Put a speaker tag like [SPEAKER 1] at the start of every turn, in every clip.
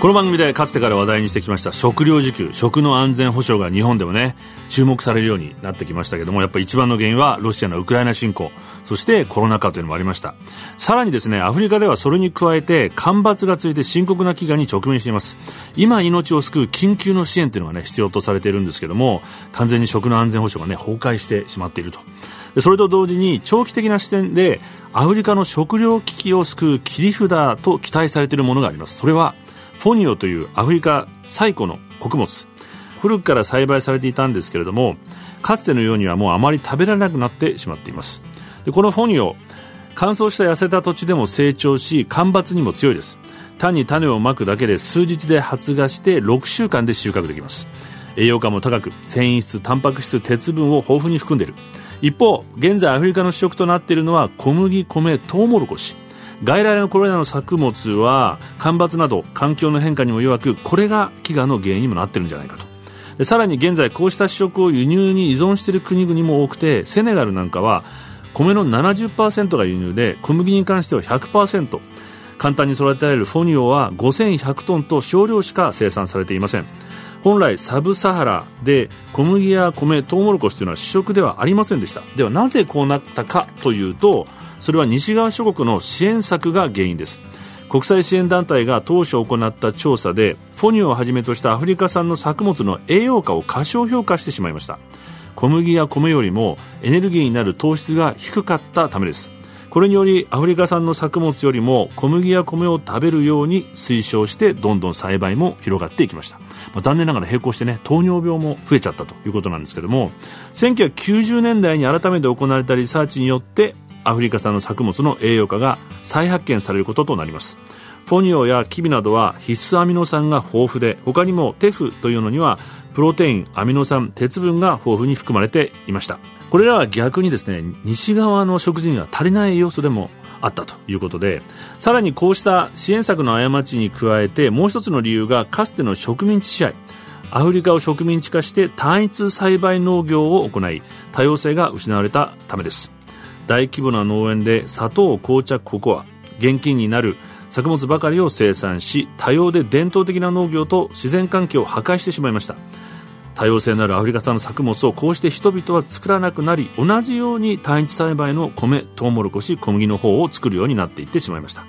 [SPEAKER 1] この番組でかつてから話題にしてきました食料自給食の安全保障が日本でもね注目されるようになってきましたけどもやっぱり一番の原因はロシアのウクライナ侵攻そしてコロナ禍というのもありました。さらにですねアフリカではそれに加えて干ばつが続いて深刻な飢餓に直面しています。今命を救う緊急の支援というのがね必要とされているんですけども完全に食の安全保障がね崩壊してしまっていると。それと同時に長期的な視点でアフリカの食糧危機を救う切り札と期待されているものがあります。それはフォニオというアフリカ最古の穀物。古くから栽培されていたんですけれどもかつてのようにはもうあまり食べられなくなってしまっています。でこのフォニオ乾燥した痩せた土地でも成長し干ばつにも強いです。単に種をまくだけで数日で発芽して6週間で収穫できます。栄養価も高く繊維質タンパク質鉄分を豊富に含んでいる。一方現在アフリカの主食となっているのは小麦米トウモロコシ。外来のこれらの作物は干ばつなど環境の変化にも弱くこれが飢餓の原因にもなってるんじゃないかと。さらに現在こうした主食を輸入に依存している国々も多くてセネガルなんかは米の70%が輸入で小麦に関しては100%簡単に育てられるフォニオは5100トンと少量しか生産されていません。本来サブサハラで小麦や米トウモロコシというのは主食ではありませんでした。ではなぜこうなったかというとそれは西側諸国の支援策が原因です。国際支援団体が当初行った調査でフォニオをはじめとしたアフリカ産の作物の栄養価を過小評価してしまいました。小麦や米よりもエネルギーになる糖質が低かったためです。これによりアフリカ産の作物よりも小麦や米を食べるように推奨してどんどん栽培も広がっていきました、まあ、残念ながら並行してね糖尿病も増えちゃったということなんですけども1990年代に改めて行われたリサーチによってアフリカ産の作物の栄養価が再発見されることとなります。フォニオやキビなどは必須アミノ酸が豊富で他にもテフというのにはプロテインアミノ酸鉄分が豊富に含まれていました。これらは逆にですね西側の食事には足りない要素でもあったということでさらにこうした支援策の過ちに加えてもう一つの理由がかつての植民地支配アフリカを植民地化して単一栽培農業を行い多様性が失われたためです。大規模な農園で砂糖紅茶ココア現金になる作物ばかりを生産し多様で伝統的な農業と自然環境を破壊してしまいました。多様性のあるアフリカ産の作物をこうして人々は作らなくなり同じように単一栽培の米トウモロコシ小麦の方を作るようになっていってしまいました。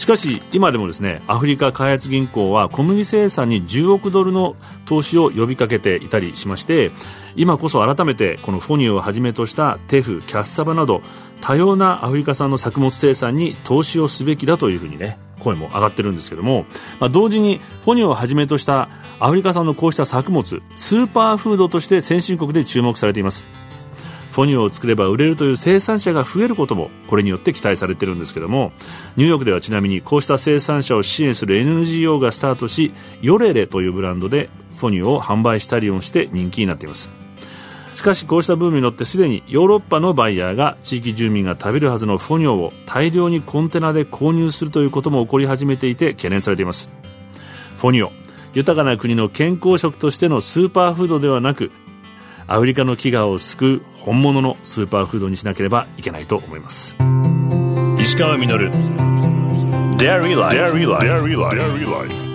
[SPEAKER 1] しかし今でもですねアフリカ開発銀行は小麦生産に10億ドルの投資を呼びかけていたりしまして今こそ改めてこのフォニオをはじめとしたテフキャッサバなど多様なアフリカ産の作物生産に投資をすべきだというふうにね声も上がってるんですけども、まあ、同時にフォニオをはじめとしたアフリカ産のこうした作物スーパーフードとして先進国で注目されています。フォニオを作れば売れるという生産者が増えることもこれによって期待されているんですけどもニューヨークではちなみにこうした生産者を支援する NGO がスタートしヨレレというブランドでフォニオを販売したりをして人気になっています。しかしこうしたブームに乗ってすでにヨーロッパのバイヤーが地域住民が食べるはずのフォニオを大量にコンテナで購入するということも起こり始めていて懸念されています。フォニオ豊かな国の健康食としてのスーパーフードではなくアフリカの飢餓を救う本物のスーパーフードにしなければいけないと思います。石川實。Dairy Life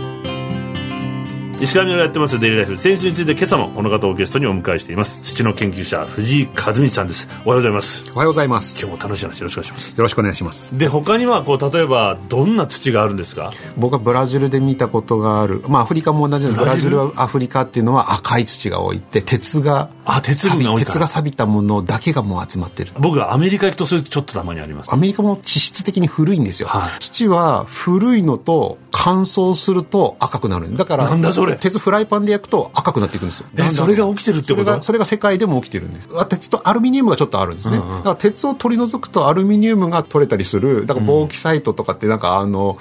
[SPEAKER 1] 石上がやってますデイリーライフ。先週について今朝もこの方をゲストにお迎えしています。土の研究者藤井和道さんです。おはようございます。
[SPEAKER 2] おはようございます。
[SPEAKER 1] 今日も楽しい話よろしくお願いします。
[SPEAKER 2] よろしくお願いします。
[SPEAKER 1] で他にはこう例えばどんな土があるんですか？
[SPEAKER 2] 僕はブラジルで見たことがある。まあアフリカも同じですブラジル？はアフリカっていうのは赤い土が多いって鉄が
[SPEAKER 1] あ鉄分が多い
[SPEAKER 2] 鉄が錆びたものだけがもう集まってる。
[SPEAKER 1] 僕はアメリカ行くとそれちょっとたまにあります。
[SPEAKER 2] アメリカも地質的に古いんですよ、はい、土は古いのと乾燥すると赤くなる。だから
[SPEAKER 1] なんだそれ
[SPEAKER 2] 鉄フライパンで焼くと赤くなっていくんですよ。
[SPEAKER 1] えそれが起きてるってこと？それ
[SPEAKER 2] がそれが世界でも起きてるんです。鉄とアルミニウムがちょっとあるんですね、うんうん、だから鉄を取り除くとアルミニウムが取れたりするだからボーキサイトとかってなんかあの、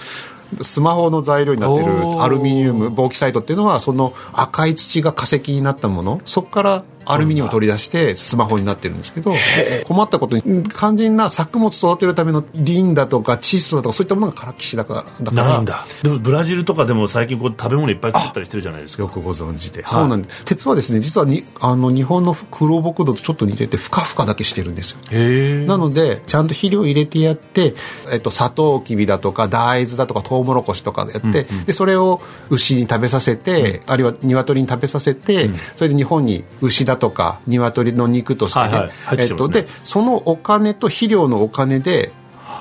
[SPEAKER 2] スマホの材料になってるアルミニウムボーキサイトっていうのはその赤い土が化石になったもの。そこからアルミニウムを取り出してスマホになってるんですけど困ったことに肝心な作物育てるためのリンだとか窒素だとかそういったものがからっきしだから
[SPEAKER 1] ないんだ。でもブラジルとかでも最近こう食べ物いっぱい作ったりしてるじゃないですか。
[SPEAKER 2] よくご存知で、そうなんです鉄はですね実はにあの日本の黒木土とちょっと似ててふかふかだけしてるんですよ。なのでちゃんと肥料入れてやって、えっと、サトウキビだとか大豆だとかトウモロコシとかやって、でそれを牛に食べさせて、あるいは鶏に食べさせて、それで日本に牛だとか鶏の肉としてね、
[SPEAKER 1] はいはい
[SPEAKER 2] えっと、でそのお金と肥料のお金で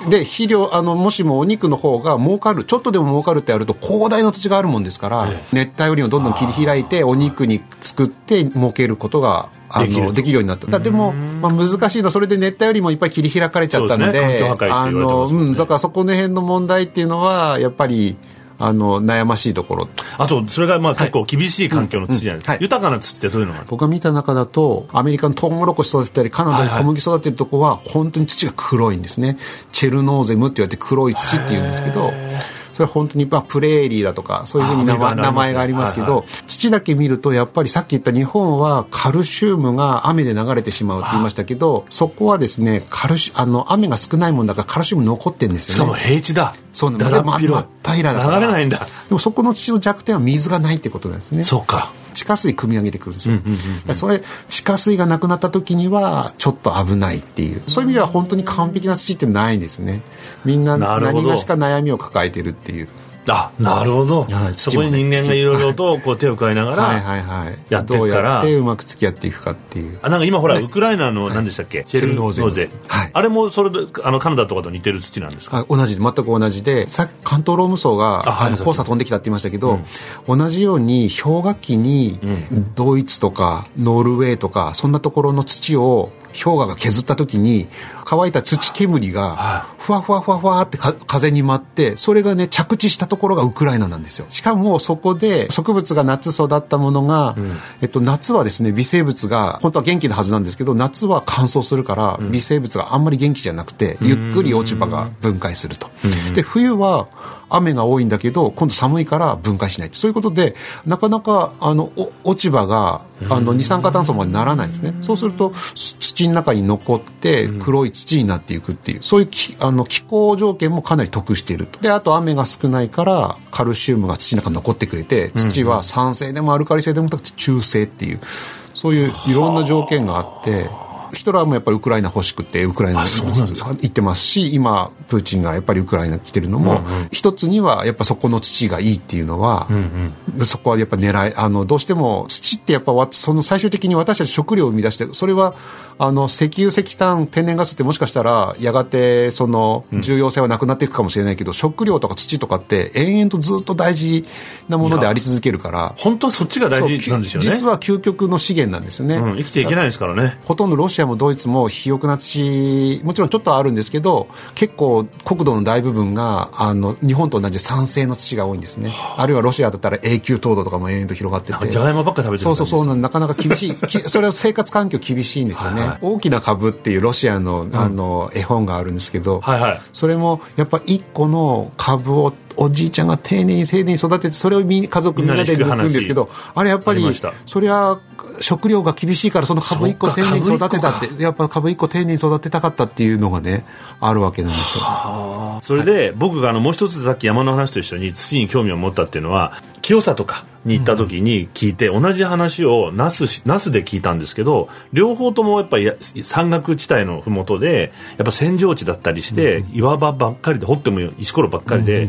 [SPEAKER 2] で肥料あのもしもお肉の方が儲かるちょっとでも儲かるってやると広大な土地があるもんですから、熱帯雨林をどんどん切り開いてお肉に作って儲けることがあ
[SPEAKER 1] できると。
[SPEAKER 2] のできるようになった。だでも、まあ、難しいのはそれで熱帯雨林もいっぱい切り開かれちゃったので
[SPEAKER 1] ね。ね
[SPEAKER 2] だからそこの辺の問題っていうのはやっぱりあの悩ましいところ。
[SPEAKER 1] あとそれがまあ結構厳しい環境の土じゃないですか、
[SPEAKER 2] はい。
[SPEAKER 1] 豊かな土ってどういうのが
[SPEAKER 2] 僕が見た中だとアメリカのトウモロコシ育てたりカナダで小麦育ててるとこは本当に土が黒いんですね。チェルノーゼムって言われて黒い土っていうんですけどそれは本当にまあプレーリーだとかそういうふうに名前名前がありますけど、
[SPEAKER 1] はいは
[SPEAKER 2] 土だけ見るとやっぱりさっき言った日本はカルシウムが雨で流れてしまうって言いましたけどそこはですねカルシあの雨が少ないもんだからカルシウム残ってるんですよね。
[SPEAKER 1] しかも平地だ。
[SPEAKER 2] そうなんだ
[SPEAKER 1] だらっ
[SPEAKER 2] 平らだから。
[SPEAKER 1] 流れないんだ。
[SPEAKER 2] でもそこの土の弱点は水がないってことなんですね。
[SPEAKER 1] そうか
[SPEAKER 2] 地下水汲み上げてくるんですよ、それ地下水がなくなった時にはちょっと危ないっていう。そういう意味では本当に完璧な土ってないんですね。みんな何がしか悩みを抱えてるっていう
[SPEAKER 1] あなるほど、
[SPEAKER 2] はい。
[SPEAKER 1] そこに人間がいろいろとこう手を加えながら、
[SPEAKER 2] はいはいはい。
[SPEAKER 1] やってっから。
[SPEAKER 2] どうやってうまく付き合っていくかっていう。
[SPEAKER 1] あなんか今ほら、ウクライナの何でしたっけ、チェルノーゼ。
[SPEAKER 2] チェルノーゼ。はい。
[SPEAKER 1] あれもそれであのカナダとかと似てる土なんですか？
[SPEAKER 2] あ同じ。全く同じでさっき関東ローム層が黄砂飛んできたって言いましたけど、同じように氷河期にドイツとかノルウェーとかそんなところの土を氷河が削った時に乾いた土煙がふわふわふわふわってか風に舞ってそれがね着地したところがウクライナなんですよ。しかもそこで植物が夏育ったものが、えっと、夏はですね微生物が本当は元気なはずなんですけど夏は乾燥するから微生物があんまり元気じゃなくてゆっくり落ち葉が分解すると。で冬は雨が多いんだけど今度寒いから分解しない。そういうことでなかなかあのお落ち葉があの二酸化炭素までならないんですね。そうするとす土の中に残って黒い土になっていくっていうそういうきあの気候条件もかなり得していると。であと雨が少ないからカルシウムが土の中に残ってくれて土は酸性でもアルカリ性でもなくて中性っていうそういういろんな条件があってヒトラーもやっぱりウクライナ欲しくてウクライナに行ってますし今プーチンがやっぱりウクライナ来てるのも、一つにはやっぱそこの土がいいっていうのは、そこはやっぱ狙いあのどうしても土ってやっぱわその最終的に私たち食料を生み出してそれはあの石油石炭天然ガスってもしかしたらやがてその重要性はなくなっていくかもしれないけど、食料とか土とかって延々とずっと大事なものであり続けるから。
[SPEAKER 1] 本当はそっちが大事なんですよね。
[SPEAKER 2] 実は究極の資源なんですよね、
[SPEAKER 1] うん、生きていけないですからね。
[SPEAKER 2] ほとんどロシアもドイツも肥沃な土もちろんちょっとあるんですけど結構国土の大部分があの日本と同じ酸性の土が多いんですね。あ。るいはロシアだったら永久凍土とかも延々と広がってて。
[SPEAKER 1] じゃがいもばっか食べてる
[SPEAKER 2] そうそうそう
[SPEAKER 1] な
[SPEAKER 2] なかなか厳しい きそれは生活環境厳しいんですよね、
[SPEAKER 1] はいはい。
[SPEAKER 2] 大きな株っていうロシアのあの、絵本があるんですけど、
[SPEAKER 1] はいはい。
[SPEAKER 2] それもやっぱ一個の株をおじいちゃんが丁寧に丁寧に育ててそれをみ家族みんなで抜くんですけどあれやっぱりそれは食料が厳しいからその株一個丁寧に育てたってやっぱ株一個丁寧に育てたかったっていうのがねあるわけなんですよ。
[SPEAKER 1] それで僕があのもう一つさっき山の話と一緒に土に興味を持ったっていうのは清里かに行った時に聞いて、同じ話を那須し那須で聞いたんですけど両方ともやっぱりや山岳地帯の麓でやっぱ扇状地だったりして、岩場ばっかりで掘っても石ころばっかりで、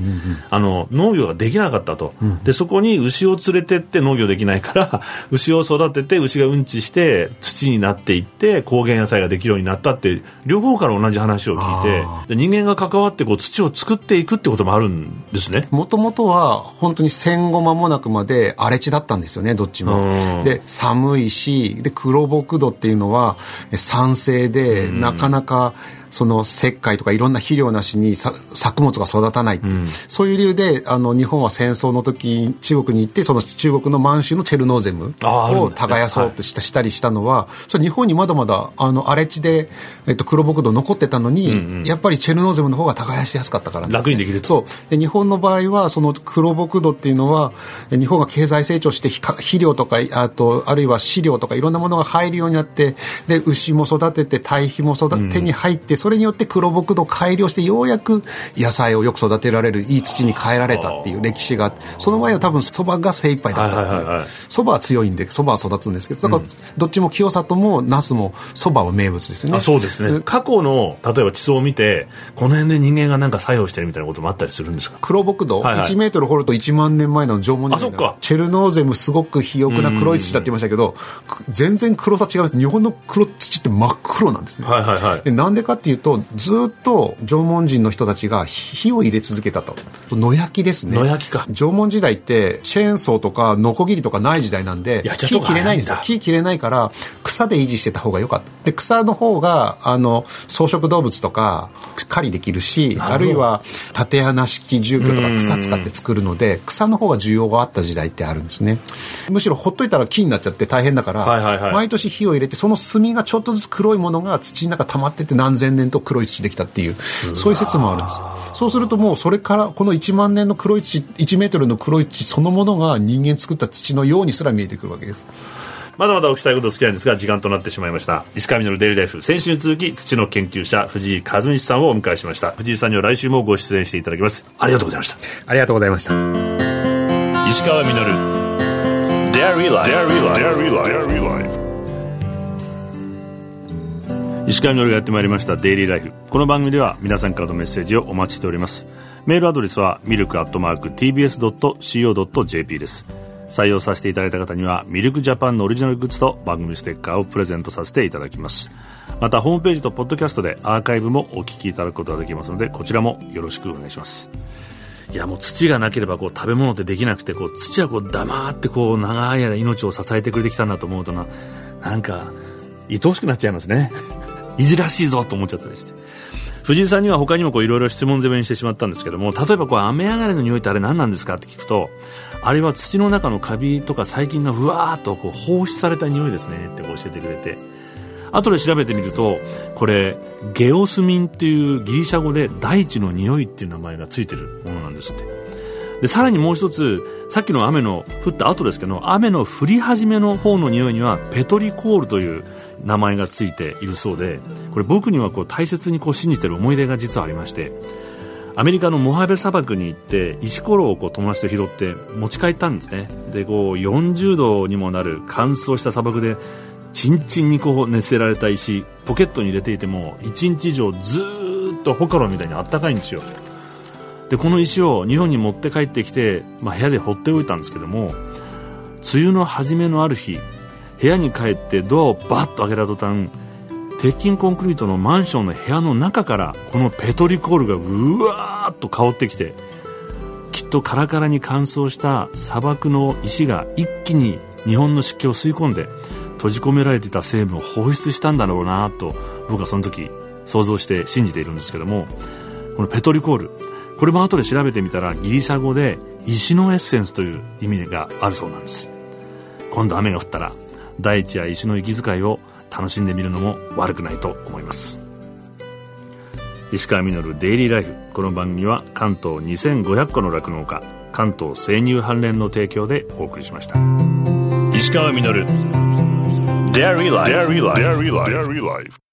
[SPEAKER 1] あの農業ができなかったと、でそこに牛を連れてって農業できないから 牛を育てて牛がうんちして土になっていって高原野菜ができるようになったって両方から同じ話を聞いてで人間が関わってこう土を作っていくってこともあるんですね。
[SPEAKER 2] もともとは本当に戦後間もなくまで荒れ地だったんですよねどっちも。
[SPEAKER 1] うん。
[SPEAKER 2] で寒いしで黒木土っていうのは酸性でなかなかその石灰とかいろんな肥料なしに作物が育たない、うん、そういう理由であの日本は戦争の時中国に行ってその中国の満州のチェルノーゼムを耕そうとした,、したりしたのはそれ日本にまだまだあの荒れ地で、えっと、黒木土残ってたのに、うんうん、やっぱりチェルノーゼムの方が耕しやすかったから、
[SPEAKER 1] ね、楽にできる
[SPEAKER 2] と。で日本の場合はその黒木土っていうのは日本が経済成長して肥料とかあとあるいは飼料とかいろんなものが入るようになってで牛も育てて堆肥も育て、手に入ってそれによって黒木土を改良してようやく野菜をよく育てられるいい土に変えられたっていう歴史がその前は多分そばが精一杯だったっていう。そば、は強いんでそばは育つんですけどだからどっちも清里も那須もそばは名物ですよね。
[SPEAKER 1] そうですね。過去の例えば地層を見てこの辺で人間がなんか作用してるみたいなこともあったりするんですか？
[SPEAKER 2] 黒木土、はいはい、1メートル掘ると1万年前の縄文時代チェルノーゼムすごく肥沃な黒い土だって言いましたけど全然黒さ違います。日本の黒土って真っ黒なんですね、
[SPEAKER 1] はいはいはい、
[SPEAKER 2] でなんでかっていうとずっと縄文人の人たちが火を入れ続けたと。野焼きですね。
[SPEAKER 1] 野焼きか。
[SPEAKER 2] 縄文時代ってチェーンソーとかノコギリとかない時代なんで木切れないんですよ。木切れないから草で維持してた方が良かった。で草の方があの草食動物とか狩りできるしあるいは縦穴式住居とか草使って作るので草の方が需要があった時代ってあるんですね。むしろほっといたら木になっちゃって大変だから、はいはいはい、毎年火を入れてその炭がちょっとずつ黒いものが土の中溜まってて何千年と黒い土できたっていうそういう説もあるんですそうするともうそれからこの1万年の黒い土1メートルの黒い土そのものが人間作った土のようにすら見えてくるわけです。
[SPEAKER 1] まだまだお聞きしたいこと付き合いですが時間となってしまいました。石川稔デイリーライフ先週に続き土の研究者藤井和道さんをお迎えしました。藤井さんには来週もご出演していただきます。ありがとうございました。
[SPEAKER 2] ありがとうございました。
[SPEAKER 1] 石川稔。Dairy Life 石川みのるがやってまいりましたデイリーライフこの番組では皆さんからのメッセージをお待ちしております。メールアドレスはミルクアットマーク TBS.CO.JP です。採用させていただいた方にはミルクジャパンのオリジナルグッズと番組ステッカーをプレゼントさせていただきます。またホームページとポッドキャストでアーカイブもお聞きいただくことができますのでこちらもよろしくお願いします。いやもう土がなければこう食べ物ってできなくてこう土はこう黙ってこう長い間命を支えてくれてきたんだと思うとななんか愛おしくなっちゃいますね。いじらしいぞと思っちゃったりして。藤井さんには他にもいろいろ質問攻めにしてしまったんですけども例えばこう雨上がりの匂いってあれ何なんですかって聞くとあれは土の中のカビとか細菌がふわーっとこう放出された匂いですねって教えてくれて。後で調べてみるとこれゲオスミンっていうギリシャ語で大地の匂いっていう名前がついてるものなんですって。でさらにもう一つさっきの雨の降った後ですけど雨の降り始めの方の匂いにはペトリコールという名前がついているそうでこれ僕にはこう大切にこう信じている思い出が実はありましてアメリカのモハベ砂漠に行って石ころをこう友達と拾って持ち帰ったんですね。でこう40度にもなる乾燥した砂漠でチンチンにこう熱せられた石ポケットに入れていても1日以上ずっとホカロンみたいにあったかいんですよ。でこの石を日本に持って帰ってきて、まあ、部屋で放っておいたんですけども梅雨の初めのある日部屋に帰ってドアをバッと開けた途端鉄筋コンクリートのマンションの部屋の中からこのペトリコールがうわーっと香ってきてきっとカラカラに乾燥した砂漠の石が一気に日本の湿気を吸い込んで閉じ込められていた成分を放出したんだろうなと僕はその時想像して信じているんですけどもこのペトリコールこれも後で調べてみたらギリシャ語で石のエッセンスという意味があるそうなんです。今度雨が降ったら大地や石の息遣いを楽しんでみるのも悪くないと思います。石川稔デイリーライフ。この番組は関東2500個の酪農家関東生乳関連の提供でお送りしました。石川稔 Dairy Life